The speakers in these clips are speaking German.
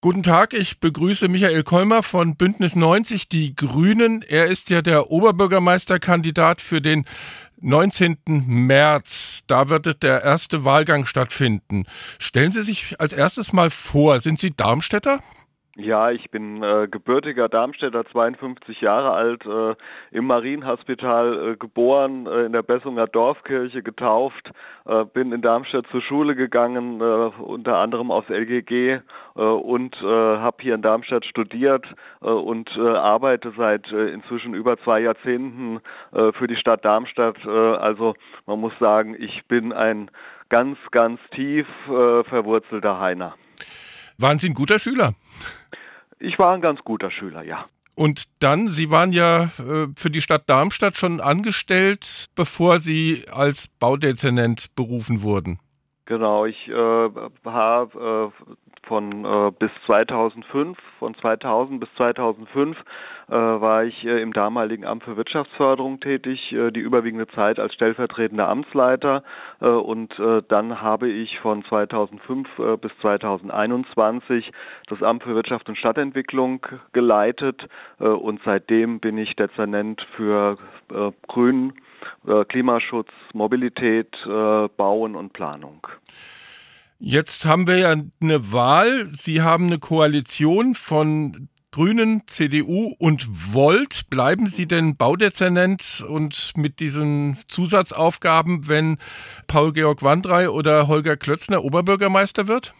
Guten Tag, ich begrüße Michael Kolmer von Bündnis 90, die Grünen. Er ist ja der Oberbürgermeisterkandidat für den 19. März. Da wird der erste Wahlgang stattfinden. Stellen Sie sich als erstes mal vor, sind Sie Darmstädter? Ja, ich bin äh, gebürtiger Darmstädter, 52 Jahre alt, äh, im Marienhospital äh, geboren, äh, in der Bessunger Dorfkirche getauft, äh, bin in Darmstadt zur Schule gegangen, äh, unter anderem aufs LGG äh, und äh, habe hier in Darmstadt studiert äh, und äh, arbeite seit äh, inzwischen über zwei Jahrzehnten äh, für die Stadt Darmstadt. Äh, also man muss sagen, ich bin ein ganz, ganz tief äh, verwurzelter Heiner. Waren Sie ein guter Schüler? Ich war ein ganz guter Schüler, ja. Und dann, Sie waren ja äh, für die Stadt Darmstadt schon angestellt, bevor Sie als Baudezernent berufen wurden. Genau, ich äh, habe äh, von äh, bis 2005, von 2000 bis 2005 äh, war ich äh, im damaligen Amt für Wirtschaftsförderung tätig, äh, die überwiegende Zeit als stellvertretender Amtsleiter äh, und äh, dann habe ich von 2005 äh, bis 2021 das Amt für Wirtschaft und Stadtentwicklung geleitet und seitdem bin ich Dezernent für Grün, Klimaschutz, Mobilität, Bauen und Planung. Jetzt haben wir ja eine Wahl. Sie haben eine Koalition von Grünen, CDU und Volt. Bleiben Sie denn Baudezernent und mit diesen Zusatzaufgaben, wenn Paul-Georg Wandrei oder Holger Klötzner Oberbürgermeister wird?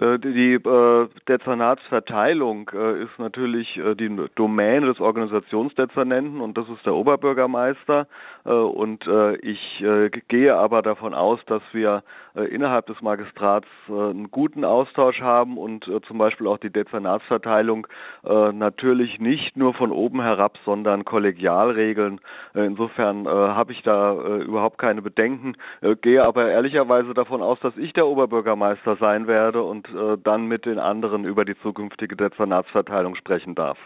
Äh, die äh, Dezernatsverteilung äh, ist natürlich äh, die Domäne des Organisationsdezernenten und das ist der Oberbürgermeister. Äh, und äh, ich äh, gehe aber davon aus, dass wir äh, innerhalb des Magistrats äh, einen guten Austausch haben und äh, zum Beispiel auch die Dezernatsverteilung äh, natürlich nicht nur von oben herab, sondern kollegial regeln. Äh, insofern äh, habe ich da äh, überhaupt keine Bedenken, äh, gehe aber ehrlicherweise davon aus, dass ich der Oberbürgermeister sein werde und äh, dann mit den anderen über die zukünftige Dezernatsverteilung sprechen darf.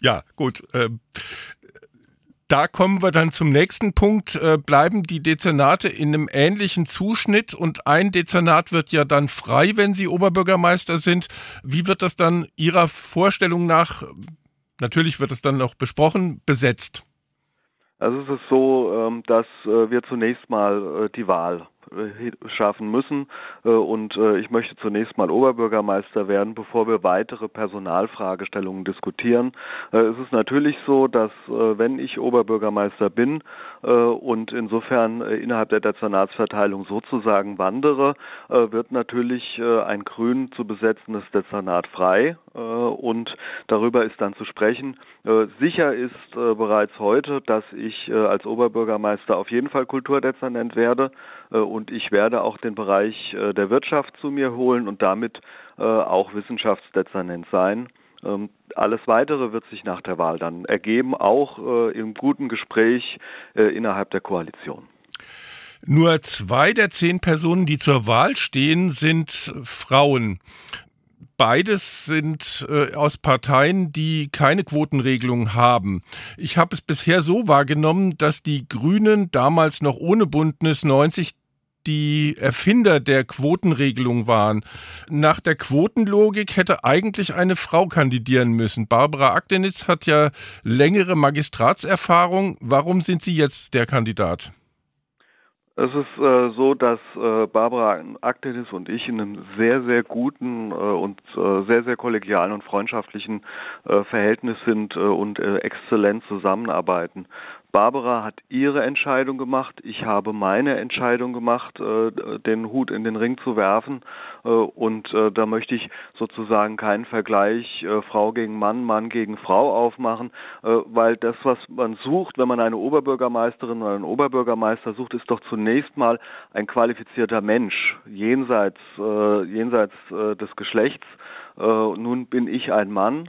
Ja, gut. Ähm, da kommen wir dann zum nächsten Punkt. Äh, bleiben die Dezernate in einem ähnlichen Zuschnitt und ein Dezernat wird ja dann frei, wenn Sie Oberbürgermeister sind. Wie wird das dann Ihrer Vorstellung nach, natürlich wird es dann noch besprochen, besetzt? Also es ist so, ähm, dass äh, wir zunächst mal äh, die Wahl schaffen müssen. Und ich möchte zunächst mal Oberbürgermeister werden, bevor wir weitere Personalfragestellungen diskutieren. Es ist natürlich so, dass wenn ich Oberbürgermeister bin und insofern innerhalb der Dezernatsverteilung sozusagen wandere, wird natürlich ein grün zu besetzendes Dezernat frei. Und darüber ist dann zu sprechen. Sicher ist bereits heute, dass ich als Oberbürgermeister auf jeden Fall Kulturdezernent werde und und ich werde auch den Bereich äh, der Wirtschaft zu mir holen und damit äh, auch Wissenschaftsdezernent sein. Ähm, alles Weitere wird sich nach der Wahl dann ergeben, auch äh, im guten Gespräch innerhalb der Koalition. Nur zwei der zehn Personen, die zur Wahl stehen, sind Frauen. Beides sind äh, aus Parteien, die keine Quotenregelung haben. Ich habe es bisher so wahrgenommen, dass die Grünen damals noch ohne Bündnis 90 die Erfinder der Quotenregelung waren. Nach der Quotenlogik hätte eigentlich eine Frau kandidieren müssen. Barbara Akdenitz hat ja längere Magistratserfahrung. Warum sind Sie jetzt der Kandidat? Es ist äh, so, dass äh, Barbara Aktenis und ich in einem sehr, sehr guten äh, und äh, sehr, sehr kollegialen und freundschaftlichen äh, Verhältnis sind äh, und exzellent zusammenarbeiten. Barbara hat ihre Entscheidung gemacht, ich habe meine Entscheidung gemacht, äh, den Hut in den Ring zu werfen. Äh, und äh, da möchte ich sozusagen keinen Vergleich Frau gegen Mann, Mann gegen Frau aufmachen, weil das, was man sucht, wenn man eine Oberbürgermeisterin oder einen Oberbürgermeister sucht, ist doch zunächst mal ein qualifizierter Mensch, jenseits, jenseits des Geschlechts. nun bin ich ein Mann,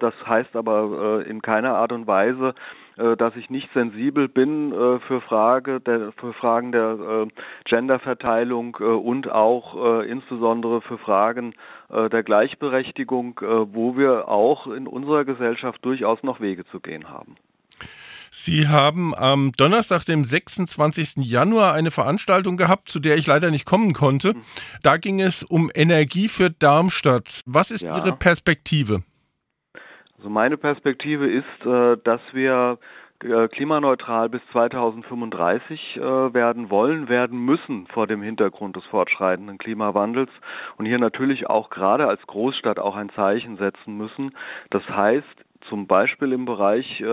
das heißt aber in keiner Art und Weise, äh, dass ich nicht sensibel bin äh, für, Frage der, für Fragen der äh, Genderverteilung äh, und auch äh, insbesondere für Fragen äh, der Gleichberechtigung, wo wir auch in unserer Gesellschaft durchaus noch Wege zu gehen haben. Sie haben am Donnerstag, dem 26. Januar, eine Veranstaltung gehabt, zu der ich leider nicht kommen konnte. Hm. Da ging es um Energie für Darmstadt. Was ist ja. Ihre Perspektive? Also meine Perspektive ist, äh, dass wir äh, klimaneutral bis 2035 äh, werden wollen, werden müssen vor dem Hintergrund des fortschreitenden Klimawandels und hier natürlich auch gerade als Großstadt auch ein Zeichen setzen müssen. Das heißt, zum Beispiel im Bereich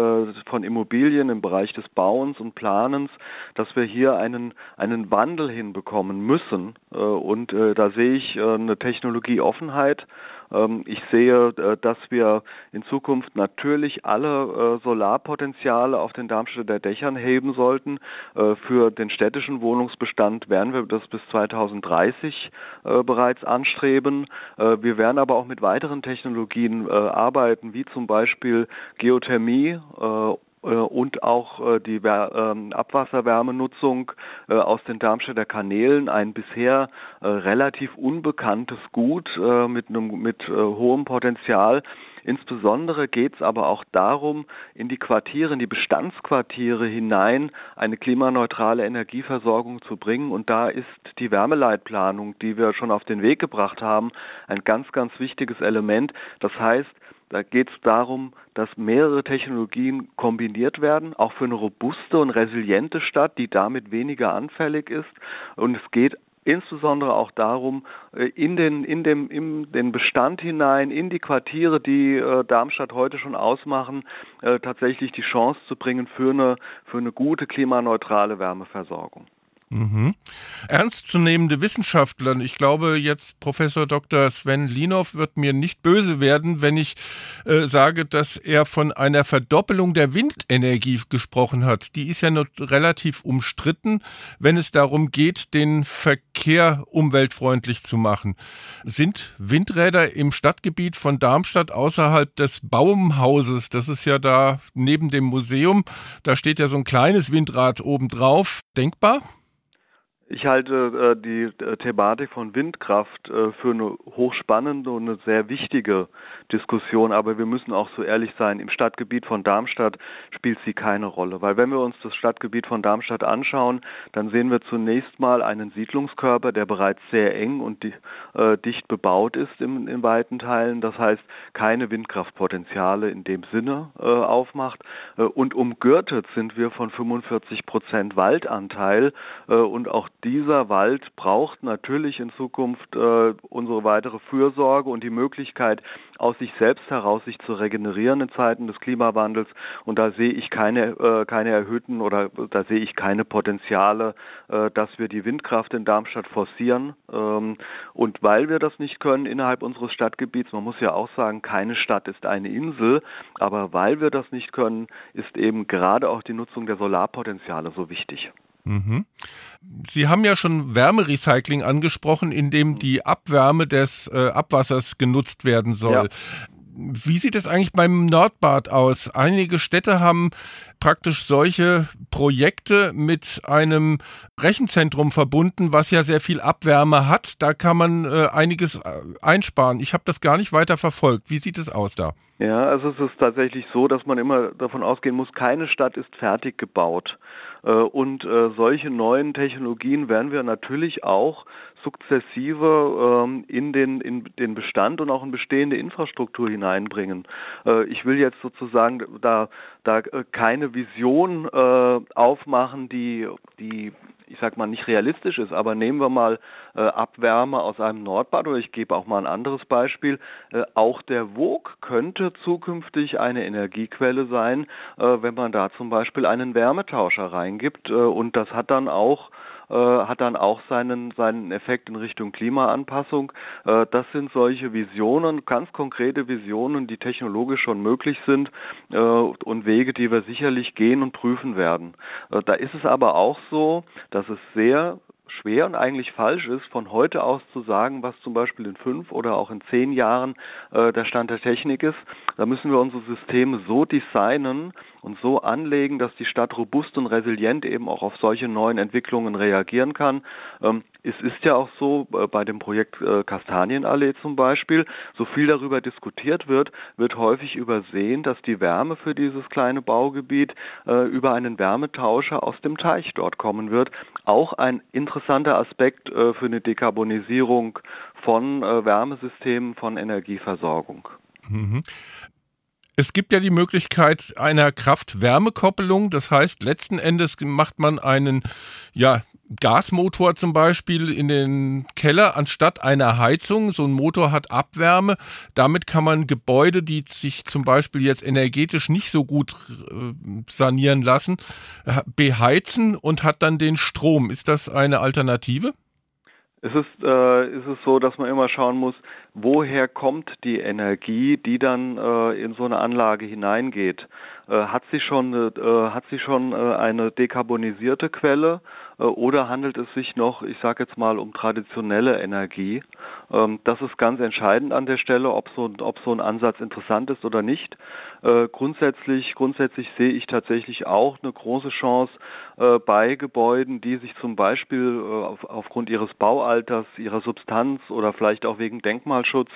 von Immobilien, im Bereich des Bauens und Planens, dass wir hier einen, einen Wandel hinbekommen müssen. Und da sehe ich eine Technologieoffenheit ich sehe, äh, dass wir in Zukunft natürlich alle äh, Solarpotenziale auf den Darmstädter Dächern heben sollten. Äh, für den städtischen Wohnungsbestand werden wir das bis 2030 bereits anstreben. Wir werden aber auch mit weiteren Technologien arbeiten, wie zum Beispiel Geothermie und auch äh, die ähm, Abwasserwärmenutzung äh, aus den Darmstädter Kanälen, ein bisher relativ unbekanntes Gut mit einem mit hohem Potenzial. Insbesondere geht es aber auch darum, in die Quartiere, in die Bestandsquartiere hinein eine klimaneutrale Energieversorgung zu bringen. Und da ist die Wärmeleitplanung, die wir schon auf den Weg gebracht haben, ein ganz, ganz wichtiges Element. Das heißt, da geht es darum, dass mehrere Technologien kombiniert werden, auch für eine robuste und resiliente Stadt, die damit weniger anfällig ist. Und es geht insbesondere auch darum, äh, in den, in dem, in den Bestand hinein, in die Quartiere, die äh, Darmstadt heute schon ausmachen, äh, tatsächlich die Chance zu bringen für eine, für eine gute klimaneutrale Wärmeversorgung. Mhm. Ernstzunehmende Wissenschaftler, ich glaube jetzt Professor Dr. Sven Linov wird mir nicht böse werden, wenn ich äh, sage, dass er von einer Verdoppelung der Windenergie gesprochen hat. Die ist ja noch relativ umstritten, wenn es darum geht, den Verkehr umweltfreundlich zu machen. Sind Windräder im Stadtgebiet von Darmstadt außerhalb des Baumhauses, das ist ja da neben dem Museum, da steht ja so ein kleines Windrad obendrauf, denkbar? Ich halte äh, die äh, Thematik von Windkraft äh, für eine hochspannende und eine sehr wichtige Diskussion, aber wir müssen auch so ehrlich sein, im Stadtgebiet von Darmstadt spielt sie keine Rolle, weil wenn wir uns das Stadtgebiet von Darmstadt anschauen, dann sehen wir zunächst mal einen Siedlungskörper, der bereits sehr eng und di äh, dicht bebaut ist im, in weiten Teilen, das heißt keine Windkraftpotenziale in dem Sinne äh, aufmacht. Äh, und umgürtet sind wir von 45 Prozent Waldanteil und auch dieser Wald braucht natürlich in Zukunft äh, unsere weitere Fürsorge und die Möglichkeit, aus sich selbst heraus sich zu regenerieren in Zeiten des Klimawandels. Und da sehe ich keine, äh, keine erhöhten oder da sehe ich keine Potenziale, äh, dass wir die Windkraft in Darmstadt forcieren. Ähm, und weil wir das nicht können innerhalb unseres Stadtgebiets, man muss ja auch sagen, keine Stadt ist eine Insel, aber weil wir das nicht können, ist eben gerade auch die Nutzung der Solarpotenziale so wichtig. Mhm. Sie haben ja schon Wärmerecycling angesprochen, in dem die Abwärme des äh, Abwassers genutzt werden soll. Ja. Wie sieht es eigentlich beim Nordbad aus? Einige Städte haben praktisch solche Projekte mit einem Rechenzentrum verbunden, was ja sehr viel Abwärme hat. Da kann man äh, einiges äh, einsparen. Ich habe das gar nicht weiter verfolgt. Wie sieht es aus da? Ja, also es ist tatsächlich so, dass man immer davon ausgehen muss, keine Stadt ist fertig gebaut. Äh, und äh, solche neuen Technologien werden wir natürlich auch sukzessive ähm, in den in den Bestand und auch in bestehende Infrastruktur hineinbringen. Äh, ich will jetzt sozusagen da da keine Vision aufmachen, die die ich sag mal, nicht realistisch ist. Aber nehmen wir mal äh, Abwärme aus einem Nordbad oder ich gebe auch mal ein anderes Beispiel. Äh, auch der Wog könnte zukünftig eine Energiequelle sein, äh, wenn man da zum Beispiel einen Wärmetauscher reingibt. Äh, und das hat dann auch äh, hat dann auch seinen, seinen Effekt in Richtung Klimaanpassung. Äh, das sind solche Visionen, ganz konkrete Visionen, die technologisch schon möglich sind äh, und Wege, die wir sicherlich gehen und prüfen werden. Äh, da ist es aber auch so, dass es sehr schwer und eigentlich falsch ist, von heute aus zu sagen, was zum Beispiel in fünf oder auch in zehn Jahren äh, der Stand der Technik ist. Da müssen wir unsere Systeme so designen und so anlegen, dass die Stadt robust und resilient eben auch auf solche neuen Entwicklungen reagieren kann. Ähm, es ist ja auch so, äh, bei dem Projekt äh, Kastanienallee zum Beispiel, so viel darüber diskutiert wird, wird häufig übersehen, dass die Wärme für dieses kleine Baugebiet äh, über einen Wärmetauscher aus dem Teich dort kommen wird. Auch ein interessanter Aspekt für eine Dekarbonisierung von Wärmesystemen, von Energieversorgung. Mhm. Es gibt ja die Möglichkeit einer Kraft-Wärme-Koppelung. Das heißt, letzten Endes macht man einen ja, Gasmotor zum Beispiel in den Keller anstatt einer Heizung. So ein Motor hat Abwärme. Damit kann man Gebäude, die sich zum Beispiel jetzt energetisch nicht so gut äh, sanieren lassen, äh, beheizen und hat dann den Strom. Ist das eine Alternative? Es ist, äh, es so, dass man immer schauen muss, woher kommt die Energie, die dann äh, in so eine Anlage hineingeht. Äh, hat sie schon, äh, hat sie schon äh, eine dekarbonisierte Quelle oder handelt es sich noch, ich sage jetzt mal, um traditionelle Energie? Ähm, das ist ganz entscheidend an der Stelle, ob so, ob so ein Ansatz interessant ist oder nicht. Äh, grundsätzlich, grundsätzlich sehe ich tatsächlich auch eine große Chance äh, bei Gebäuden, die sich zum Beispiel auf, aufgrund ihres Baualters, ihrer Substanz oder vielleicht auch wegen Denkmalschutz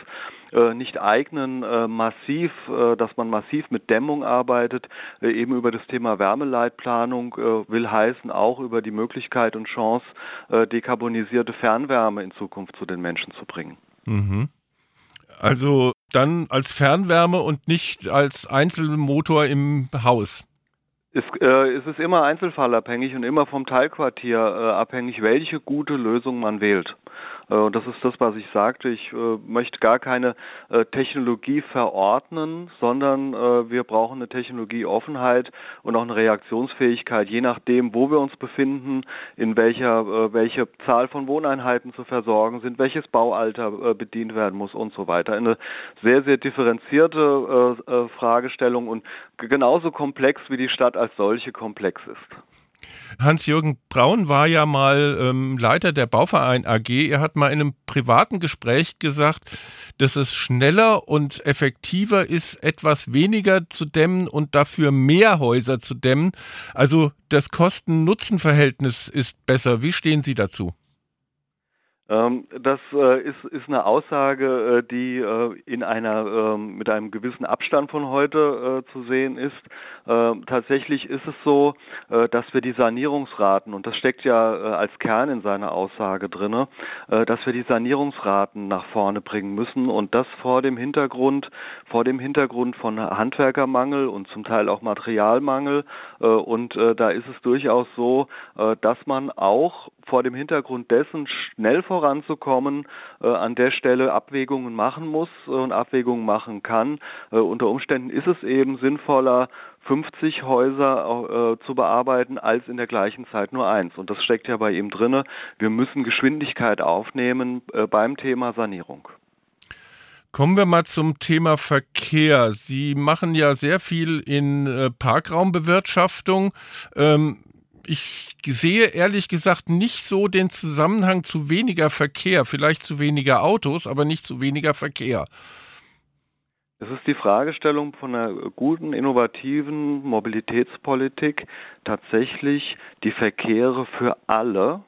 äh, nicht eignen, äh, massiv, äh, dass man massiv mit Dämmung arbeitet, äh, eben über das Thema Wärmeleitplanung äh, will heißen auch über die Möglichkeit und Chance, äh, dekarbonisierte Fernwärme in Zukunft zu den Menschen zu bringen. Mhm. Also dann als Fernwärme und nicht als Einzelmotor im Haus. Es, äh, es ist immer einzelfallabhängig und immer vom Teilquartier äh, abhängig, welche gute Lösung man wählt. Äh, und das ist das, was ich sagte. Ich äh, möchte gar keine äh, Technologie verordnen, sondern wir brauchen eine Technologieoffenheit und auch eine Reaktionsfähigkeit, je nachdem, wo wir uns befinden, in welcher welche Zahl von Wohneinheiten zu versorgen sind, welches Baualter bedient werden muss und so weiter. Eine sehr, sehr differenzierte Fragestellung und genauso komplex wie die Stadt als solche komplex ist. Hans-Jürgen Braun war ja mal ähm, Leiter der Bauverein AG. Er hat mal in einem privaten Gespräch gesagt, dass es schneller und effektiver ist, etwas weniger zu dämmen und dafür mehr Häuser zu dämmen. Also das Kosten-Nutzen-Verhältnis ist besser. Wie stehen Sie dazu? Ähm, das äh, ist, ist eine Aussage, äh, die äh, in einer ähm, mit einem gewissen Abstand von heute zu sehen ist. Ähm, tatsächlich ist es so, dass wir die Sanierungsraten und das steckt ja als Kern in seiner Aussage drinne, dass wir die Sanierungsraten nach vorne bringen müssen und das vor dem Hintergrund vor dem Hintergrund von Handwerkermangel und zum Teil auch Materialmangel und da ist es durchaus so, dass man auch vor dem Hintergrund dessen schnell voranzukommen, äh, an der Stelle Abwägungen machen muss und Abwägungen machen kann. Äh, unter Umständen ist es eben sinnvoller, 50 Häuser äh, zu bearbeiten, als in der gleichen Zeit nur eins. Und das steckt ja bei ihm drinne. Wir müssen Geschwindigkeit aufnehmen äh, beim Thema Sanierung. Kommen wir mal zum Thema Verkehr. Sie machen ja sehr viel in äh, Parkraumbewirtschaftung. Ähm, ich sehe ehrlich gesagt nicht so den Zusammenhang zu weniger Verkehr, vielleicht zu weniger Autos, aber nicht zu weniger Verkehr. Es ist die Fragestellung von einer guten, innovativen Mobilitätspolitik, tatsächlich die Verkehre für alle,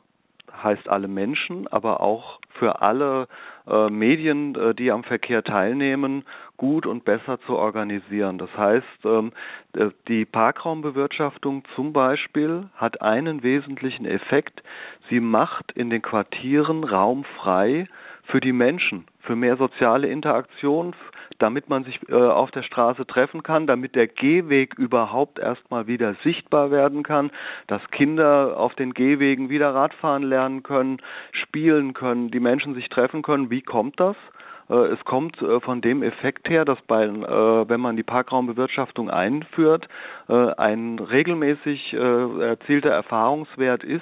heißt alle Menschen, aber auch für alle äh, Medien, äh, die am Verkehr teilnehmen, gut und besser zu organisieren. Das heißt, ähm, die Parkraumbewirtschaftung zum Beispiel hat einen wesentlichen Effekt. Sie macht in den Quartieren Raum frei für die Menschen, für mehr soziale Interaktion, damit man sich äh, auf der Straße treffen kann, damit der Gehweg überhaupt erstmal wieder sichtbar werden kann, dass Kinder auf den Gehwegen wieder Radfahren lernen können, spielen können, die Menschen sich treffen können. Wie kommt das? Äh, es kommt äh, von dem Effekt her, dass bei, äh, wenn man die Parkraumbewirtschaftung einführt, ein regelmäßig erzielter Erfahrungswert ist,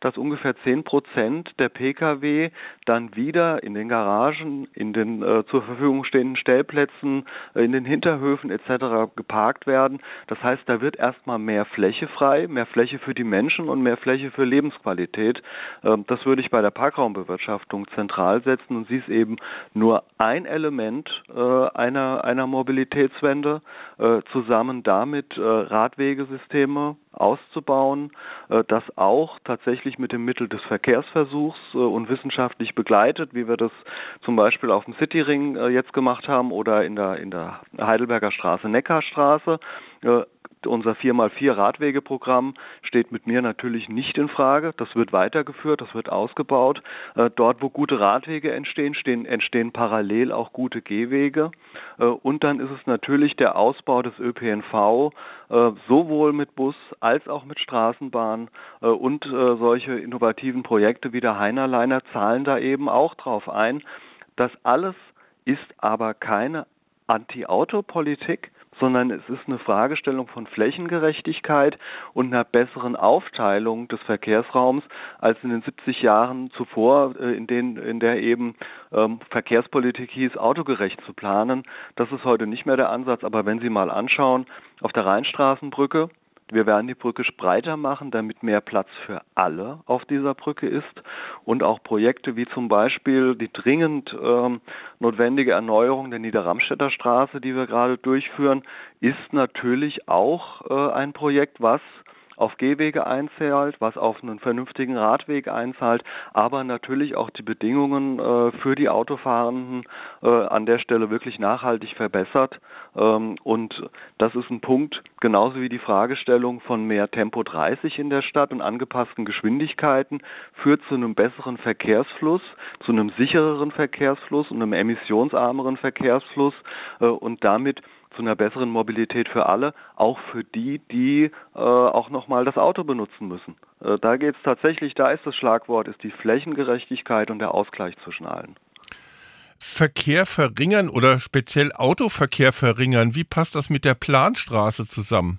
dass ungefähr 10 Prozent der Pkw dann wieder in den Garagen, in den zur Verfügung stehenden Stellplätzen, in den Hinterhöfen etc. geparkt werden. Das heißt, da wird erstmal mehr Fläche frei, mehr Fläche für die Menschen und mehr Fläche für Lebensqualität. Ähm, das würde ich bei der Parkraumbewirtschaftung zentral setzen und sie ist eben nur ein Element äh, einer, einer Mobilitätswende, äh, zusammen damit äh, Radwegesysteme auszubauen, das auch tatsächlich mit dem Mittel des Verkehrsversuchs und wissenschaftlich begleitet, wie wir das zum Beispiel auf dem Cityring jetzt gemacht haben oder in der, in der Heidelberger Straße, Neckarstraße unser 4x4 Radwegeprogramm steht mit mir natürlich nicht in Frage. Das wird weitergeführt, das wird ausgebaut. Äh, dort, wo gute Radwege entstehen, stehen, entstehen parallel auch gute Gehwege. Äh, und dann ist es natürlich der Ausbau des ÖPNV, äh, sowohl mit Bus als auch mit Straßenbahn. Und solche innovativen Projekte wie der Heinerleiner zahlen da eben auch drauf ein. Das alles ist aber keine Anti-Auto-Politik, sondern es ist eine Fragestellung von Flächengerechtigkeit und einer besseren Aufteilung des Verkehrsraums als in den 70 Jahren zuvor, äh, in, denen, in der eben ähm, Verkehrspolitik hieß, autogerecht zu planen. Das ist heute nicht mehr der Ansatz, aber wenn Sie mal anschauen, auf der Rheinstraßenbrücke, wir werden die Brücke breiter machen, damit mehr Platz für alle auf dieser Brücke ist und auch Projekte wie zum Beispiel die dringend ähm, notwendige Erneuerung der Niederramstädter Straße, die wir gerade durchführen, ist natürlich auch äh, ein Projekt, was auf Gehwege einzahlt, was auf einen vernünftigen Radweg einzahlt, aber natürlich auch die Bedingungen äh, für die Autofahrenden äh, an der Stelle wirklich nachhaltig verbessert. Ähm, und das ist ein Punkt, genauso wie die Fragestellung von mehr Tempo 30 in der Stadt und angepassten Geschwindigkeiten, führt zu einem besseren Verkehrsfluss, zu einem sichereren Verkehrsfluss und einem emissionsarmeren Verkehrsfluss äh, und damit zu einer besseren Mobilität für alle, auch für die, die äh, auch nochmal das Auto benutzen müssen. Äh, da geht es tatsächlich, da ist das Schlagwort, ist die Flächengerechtigkeit und der Ausgleich zwischen allen. Verkehr verringern oder speziell Autoverkehr verringern, wie passt das mit der Planstraße zusammen?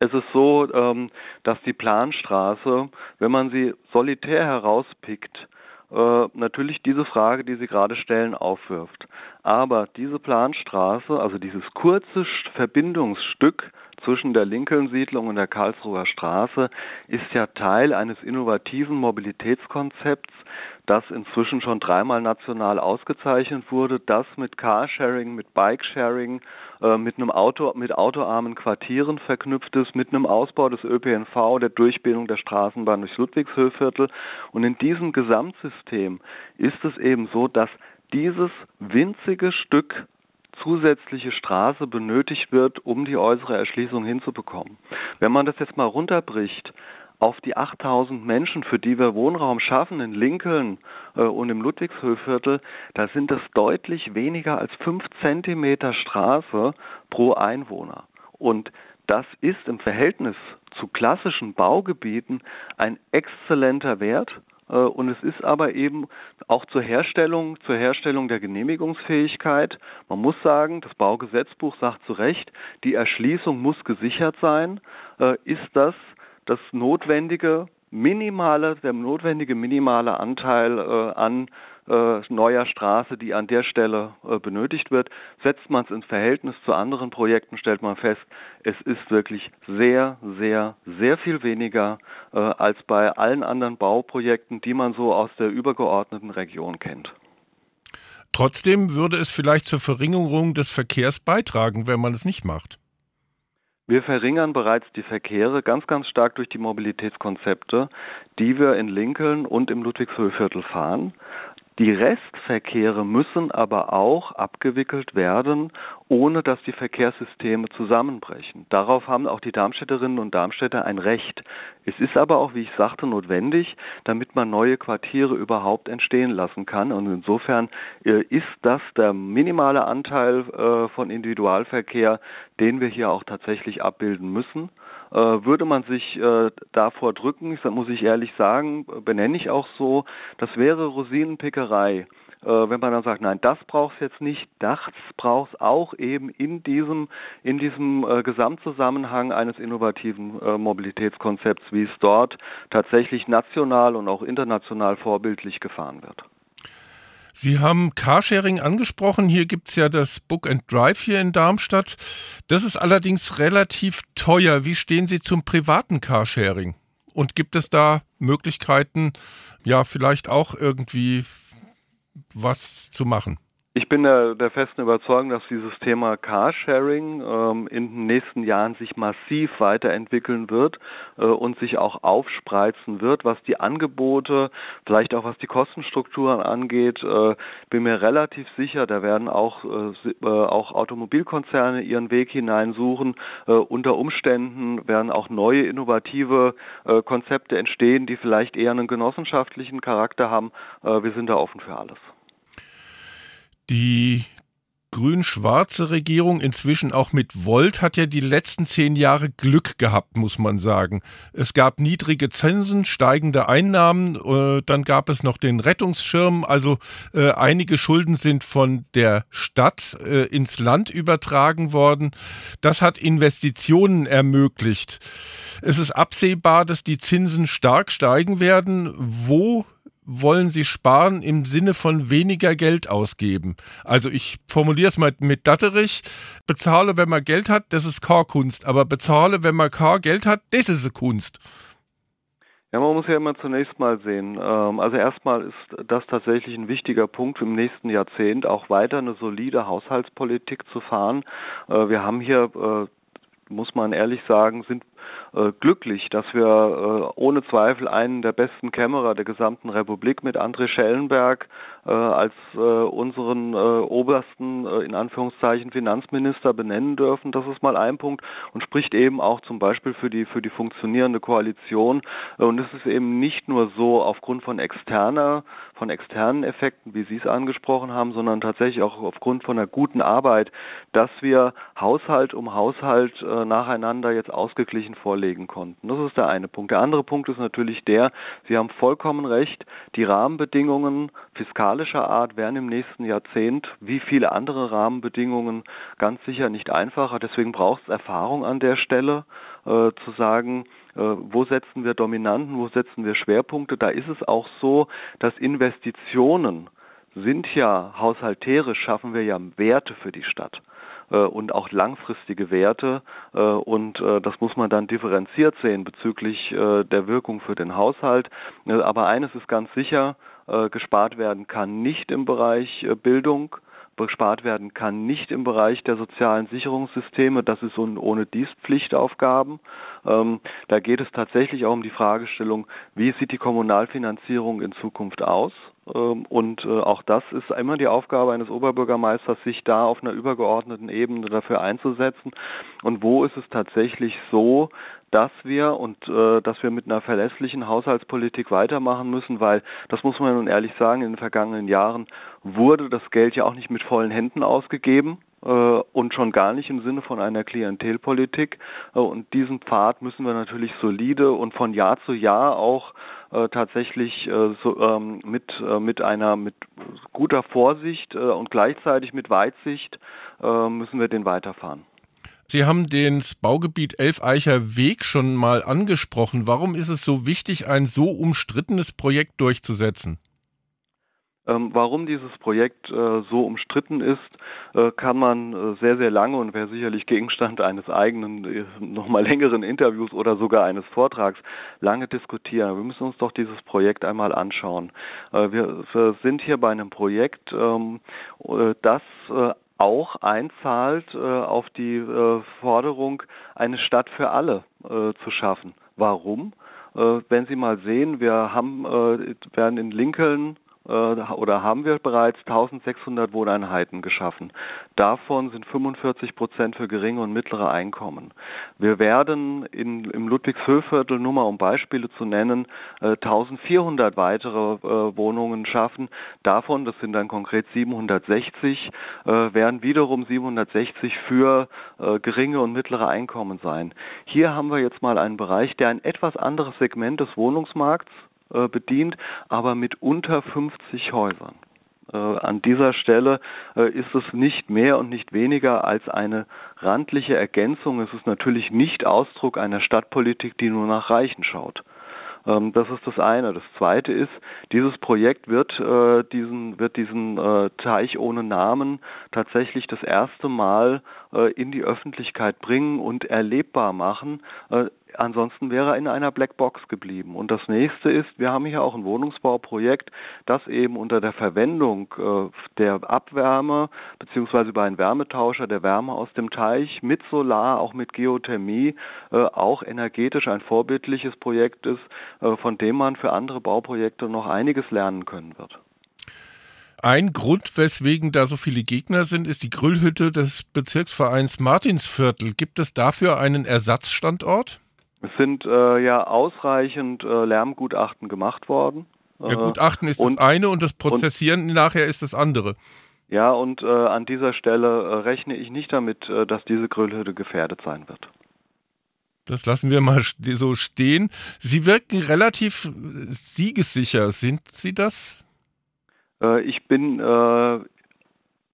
Es ist so, ähm, dass die Planstraße, wenn man sie solitär herauspickt, äh, natürlich diese Frage, die Sie gerade stellen, aufwirft. Aber diese Planstraße, also dieses kurze Verbindungsstück zwischen der Lincoln-Siedlung und der Karlsruher Straße, ist ja Teil eines innovativen Mobilitätskonzepts, das inzwischen schon dreimal national ausgezeichnet wurde, das mit Carsharing, mit Bikesharing, äh, mit einem Auto, mit autoarmen Quartieren verknüpft ist, mit einem Ausbau des ÖPNV, der Durchbildung der Straßenbahn durchs Ludwigshöhviertel. Und in diesem Gesamtsystem ist es eben so, dass dieses winzige Stück zusätzliche Straße benötigt wird, um die äußere Erschließung hinzubekommen. Wenn man das jetzt mal runterbricht auf die 8000 Menschen, für die wir Wohnraum schaffen in Lincoln äh, und im Ludwigshöhviertel, da sind es deutlich weniger als 5 Zentimeter Straße pro Einwohner. Und das ist im Verhältnis zu klassischen Baugebieten ein exzellenter Wert. Äh, und es ist aber eben auch zur Herstellung, zur Herstellung der Genehmigungsfähigkeit. Man muss sagen, das Baugesetzbuch sagt zu Recht, die Erschließung muss gesichert sein. Äh, ist das das notwendige minimale, der notwendige minimale Anteil äh, an neuer Straße, die an der Stelle äh, benötigt wird. Setzt man es ins Verhältnis zu anderen Projekten, stellt man fest, es ist wirklich sehr, sehr, sehr viel weniger äh, als bei allen anderen Bauprojekten, die man so aus der übergeordneten Region kennt. Trotzdem würde es vielleicht zur Verringerung des Verkehrs beitragen, wenn man es nicht macht. Wir verringern bereits die Verkehre ganz, ganz stark durch die Mobilitätskonzepte, die wir in Lincoln und im Ludwigshöhviertel fahren. Die Restverkehre müssen aber auch abgewickelt werden, ohne dass die Verkehrssysteme zusammenbrechen. Darauf haben auch die Darmstädterinnen und Darmstädter ein Recht. Es ist aber auch, wie ich sagte, notwendig, damit man neue Quartiere überhaupt entstehen lassen kann. Und insofern äh, ist das der minimale Anteil äh, von Individualverkehr, den wir hier auch tatsächlich abbilden müssen. Äh, würde man sich äh, davor drücken, muss ich ehrlich sagen, benenne ich auch so, das wäre Rosinenpickerei äh, wenn man dann sagt, nein, das braucht es jetzt nicht, das braucht es auch eben in diesem, in diesem äh, Gesamtzusammenhang eines innovativen äh, Mobilitätskonzepts, wie es dort tatsächlich national und auch international vorbildlich gefahren wird. Sie haben Carsharing angesprochen. Hier gibt es ja das Book and Drive hier in Darmstadt. Das ist allerdings relativ teuer. Wie stehen Sie zum privaten Carsharing? Und gibt es da Möglichkeiten, ja, vielleicht auch irgendwie was zu machen? Ich bin der, der, festen Überzeugung, dass dieses Thema Carsharing ähm, in den nächsten Jahren sich massiv weiterentwickeln wird äh, und sich auch aufspreizen wird, was die Angebote, vielleicht auch was die Kostenstrukturen angeht. Äh, bin mir relativ sicher, da werden auch, äh, äh auch Automobilkonzerne ihren Weg hineinsuchen. Äh, unter Umständen werden auch neue innovative äh, Konzepte entstehen, die vielleicht eher einen genossenschaftlichen Charakter haben. wir sind da offen für alles. Die grün-schwarze Regierung, inzwischen auch mit Volt, hat ja die letzten zehn Jahre Glück gehabt, muss man sagen. Es gab niedrige Zinsen, steigende Einnahmen, äh, dann gab es noch den Rettungsschirm, also äh, einige Schulden sind von der Stadt äh, ins Land übertragen worden. Das hat Investitionen ermöglicht. Es ist absehbar, dass die Zinsen stark steigen werden. Wo wollen Sie sparen im Sinne von weniger Geld ausgeben? Also ich formuliere es mal mit Datterich, bezahle, wenn man Geld hat, das ist Car-Kunst, aber bezahle, wenn man Car Geld hat, das ist Kunst. Ja, man muss ja immer zunächst mal sehen. Ähm, also erstmal ist das tatsächlich ein wichtiger Punkt im nächsten Jahrzehnt, auch weiter eine solide Haushaltspolitik zu fahren. Äh, wir haben hier äh, muss man ehrlich sagen, sind glücklich, dass wir äh, ohne Zweifel einen der besten Kämmerer der gesamten Republik mit André Schellenberg äh, als äh, unseren äh, obersten, äh, in Anführungszeichen, Finanzminister benennen dürfen. Das ist mal ein Punkt und spricht eben auch zum Beispiel für die, für die funktionierende Koalition. und es ist eben nicht nur so aufgrund von externer, von externen Effekten, wie Sie es angesprochen haben, sondern tatsächlich auch aufgrund von einer guten Arbeit, dass wir Haushalt um Haushalt nacheinander jetzt ausgeglichen vorlegen konnten. Das ist der eine Punkt. Der andere Punkt ist natürlich der, Sie haben vollkommen recht, die Rahmenbedingungen fiskalischer Art werden im nächsten Jahrzehnt wie viele andere Rahmenbedingungen ganz sicher nicht einfacher. Deswegen braucht es Erfahrung an der Stelle, äh, zu sagen, äh, wo setzen wir Dominanten, wo setzen wir Schwerpunkte. Da ist es auch so, dass Investitionen sind ja haushalterisch, schaffen wir ja Werte für die Stadt. Äh, und auch langfristige Werte. Äh, und äh, das muss man dann differenziert sehen bezüglich der Wirkung für den Haushalt. Aber eines ist ganz sicher, gespart werden kann nicht im Bereich Bildung, bespart werden kann nicht im Bereich der sozialen Sicherungssysteme. Das ist ohne dies Pflichtaufgaben. Ähm, da geht es tatsächlich auch um die Fragestellung, wie sieht die Kommunalfinanzierung in Zukunft aus? Ähm, und äh, auch das ist immer die Aufgabe eines Oberbürgermeisters, sich da auf einer übergeordneten Ebene dafür einzusetzen. Und wo ist es tatsächlich so, dass wir und äh, dass wir mit einer verlässlichen Haushaltspolitik weitermachen müssen, weil das muss man nun ehrlich sagen, in den vergangenen Jahren wurde das Geld ja auch nicht mit vollen Händen ausgegeben und schon gar nicht im Sinne von einer Klientelpolitik. Äh, und diesen Pfad müssen wir natürlich solide und von Jahr zu Jahr auch äh, tatsächlich äh, ähm, mit, äh, mit einer mit guter Vorsicht äh, und gleichzeitig mit Weitsicht äh, müssen wir den weiterfahren. Sie haben das Baugebiet Elfeicher Weg schon mal angesprochen. Warum ist es so wichtig, ein so umstrittenes Projekt durchzusetzen? Ähm, warum dieses Projekt äh, so umstritten ist, äh, kann man äh, sehr, sehr lange und wäre sicherlich Gegenstand eines eigenen, nochmal längeren Interviews oder sogar eines Vortrags lange diskutieren. Wir müssen uns doch dieses Projekt einmal anschauen. Wir, sind hier bei einem Projekt, ähm, äh, das auch einzahlt auf die Forderung, eine Stadt für alle zu schaffen. Warum? wenn Sie mal sehen, wir haben, werden in Lincoln oder haben wir bereits 1600 Wohneinheiten geschaffen. Davon sind 45 Prozent für geringe und mittlere Einkommen. Wir werden in, im Ludwigshöhviertel, nur mal um Beispiele zu nennen, 1400 äh, weitere äh, Wohnungen schaffen. Davon, das sind dann konkret 760, werden wiederum 760 für geringe und mittlere Einkommen sein. Hier haben wir jetzt mal einen Bereich, der ein etwas anderes Segment des Wohnungsmarkts äh, bedient, aber mit unter 50 Häusern. Äh, an dieser Stelle äh, ist es nicht mehr und nicht weniger als eine randliche Ergänzung. Es ist natürlich nicht Ausdruck einer Stadtpolitik, die nur nach Reichen schaut. Ähm, das ist das eine. Das zweite ist, dieses Projekt wird diesen, wird diesen Teich ohne Namen tatsächlich das erste Mal in die Öffentlichkeit bringen und erlebbar machen. Ansonsten wäre er in einer Blackbox geblieben. Und das nächste ist, wir haben hier auch ein Wohnungsbauprojekt, das eben unter der Verwendung äh, der Abwärme beziehungsweise über einen Wärmetauscher der Wärme aus dem Teich mit Solar, auch mit Geothermie, äh, auch energetisch ein vorbildliches Projekt ist, äh, von dem man für andere Bauprojekte noch einiges lernen können wird. Ein Grund, weswegen da so viele Gegner sind, ist die Grüllhütte des Bezirksvereins Martinsviertel. Gibt es dafür einen Ersatzstandort? Es sind äh, ja ausreichend äh, Lärmgutachten gemacht worden. Ja, Gutachten ist und, das eine und das Prozessieren und, nachher ist das andere. Ja, und äh, an dieser Stelle äh, rechne ich nicht damit, äh, dass diese Grillhütte gefährdet sein wird. Das lassen wir mal so stehen. Sie wirken relativ siegessicher. Sind Sie das? Äh, ich bin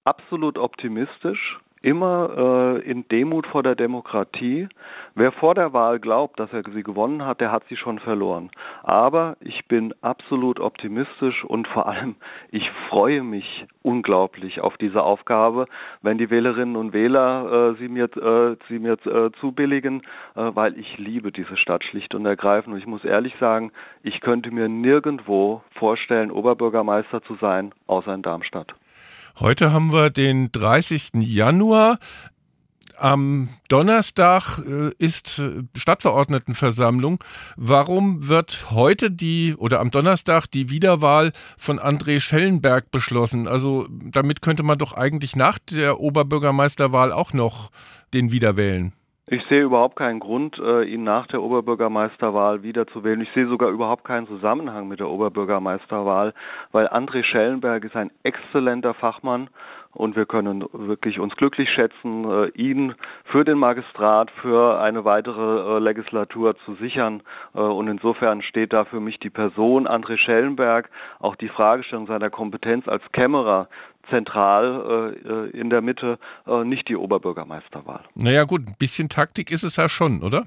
absolut optimistisch immer äh, in Demut vor der Demokratie. Wer vor der Wahl glaubt, dass er sie gewonnen hat, der hat sie schon verloren. Aber ich bin absolut optimistisch und vor allem, ich freue mich unglaublich auf diese Aufgabe, wenn die Wählerinnen und Wähler äh, sie mir, äh, sie mir äh, zubilligen, äh, weil ich liebe diese Stadt schlicht und ergreifend. Und ich muss ehrlich sagen, ich könnte mir nirgendwo vorstellen, Oberbürgermeister zu sein, außer in Darmstadt. Heute haben wir den 30. Januar. Am Donnerstag äh, ist äh, Stadtverordnetenversammlung. Warum wird heute die oder am Donnerstag die Wiederwahl von André Schellenberg beschlossen? Also damit könnte man doch eigentlich nach der Oberbürgermeisterwahl auch noch den wiederwählen. Ich sehe überhaupt keinen Grund, äh, ihn nach der Oberbürgermeisterwahl wiederzuwählen. Ich sehe sogar überhaupt keinen Zusammenhang mit der Oberbürgermeisterwahl, weil André Schellenberg ist ein exzellenter Fachmann und wir können wirklich uns glücklich schätzen, äh, ihn für den Magistrat für eine weitere äh, Legislatur zu sichern. Und insofern steht da für mich die Person André Schellenberg, auch die Fragestellung seiner Kompetenz als Kämmerer zentral äh, in der Mitte, äh, nicht die Oberbürgermeisterwahl. Naja gut, ein bisschen Taktik ist es ja schon, oder?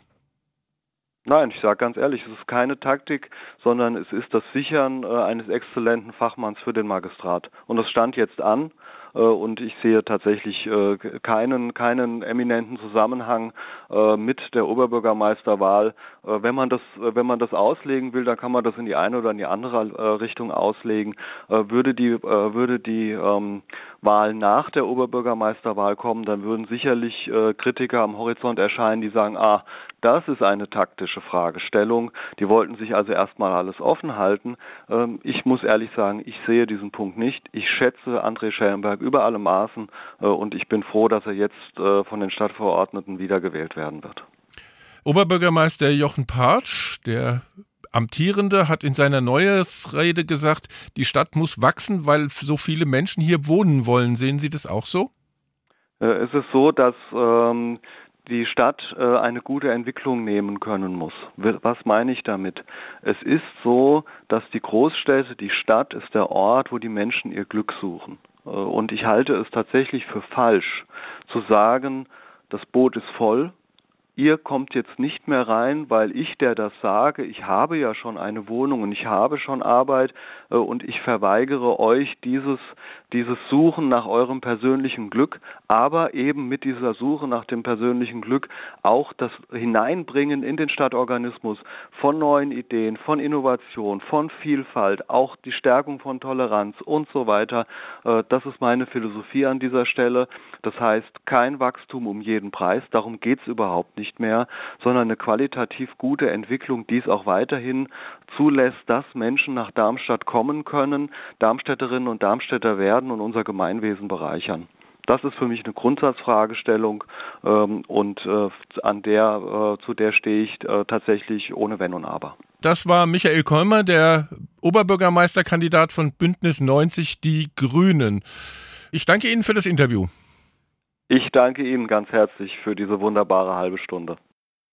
Nein, ich sage ganz ehrlich, es ist keine Taktik, sondern es ist das Sichern äh, eines exzellenten Fachmanns für den Magistrat. Und das stand jetzt an. Äh, und ich sehe tatsächlich äh, keinen, keinen eminenten Zusammenhang äh, mit der Oberbürgermeisterwahl. Wenn man das, wenn man das auslegen will, dann kann man das in die eine oder in die andere Richtung auslegen. Würde die, würde die ähm, Wahl nach der Oberbürgermeisterwahl kommen, dann würden sicherlich Kritiker am Horizont erscheinen, die sagen, ah, das ist eine taktische Fragestellung. Die wollten sich also erstmal alles offen halten. Ähm, ich muss ehrlich sagen, ich sehe diesen Punkt nicht. Ich schätze André Schellenberg über alle Maßen äh, und ich bin froh, dass er jetzt äh, von den Stadtverordneten wiedergewählt werden wird. Oberbürgermeister Jochen Partsch, der Amtierende hat in seiner Neujahrsrede gesagt, die Stadt muss wachsen, weil so viele Menschen hier wohnen wollen. Sehen Sie das auch so? Äh, es ist so, dass ähm, die Stadt äh, eine gute Entwicklung nehmen können muss. Was meine ich damit? Es ist so, dass die Großstädte, die Stadt ist der Ort, wo die Menschen ihr Glück suchen. Äh, und ich halte es tatsächlich für falsch zu sagen, das Boot ist voll, ihr kommt jetzt nicht mehr rein, weil ich, der das sage, ich habe ja schon eine Wohnung und ich habe schon Arbeit äh, und ich verweigere euch dieses, dieses Suchen nach eurem persönlichen Glück, aber eben mit dieser Suche nach dem persönlichen Glück auch das Hineinbringen in den Stadtorganismus von neuen Ideen, von Innovation, von Vielfalt, auch die Stärkung von Toleranz und so weiter. Äh, das ist meine Philosophie an dieser Stelle. Das heißt, kein Wachstum um jeden Preis, darum geht es überhaupt nicht mehr, sondern eine qualitativ gute Entwicklung, die es auch weiterhin zulässt, dass Menschen nach Darmstadt kommen können, Darmstädterinnen und Darmstädter werden und unser Gemeinwesen bereichern. Das ist für mich eine Grundsatzfragestellung ähm, und äh, an der, äh, zu der stehe ich äh, tatsächlich ohne Wenn und Aber. Das war Michael Kolmer, der Oberbürgermeisterkandidat von Bündnis 90 Die Grünen. Ich danke Ihnen für das Interview. Ich danke Ihnen ganz herzlich für diese wunderbare halbe Stunde.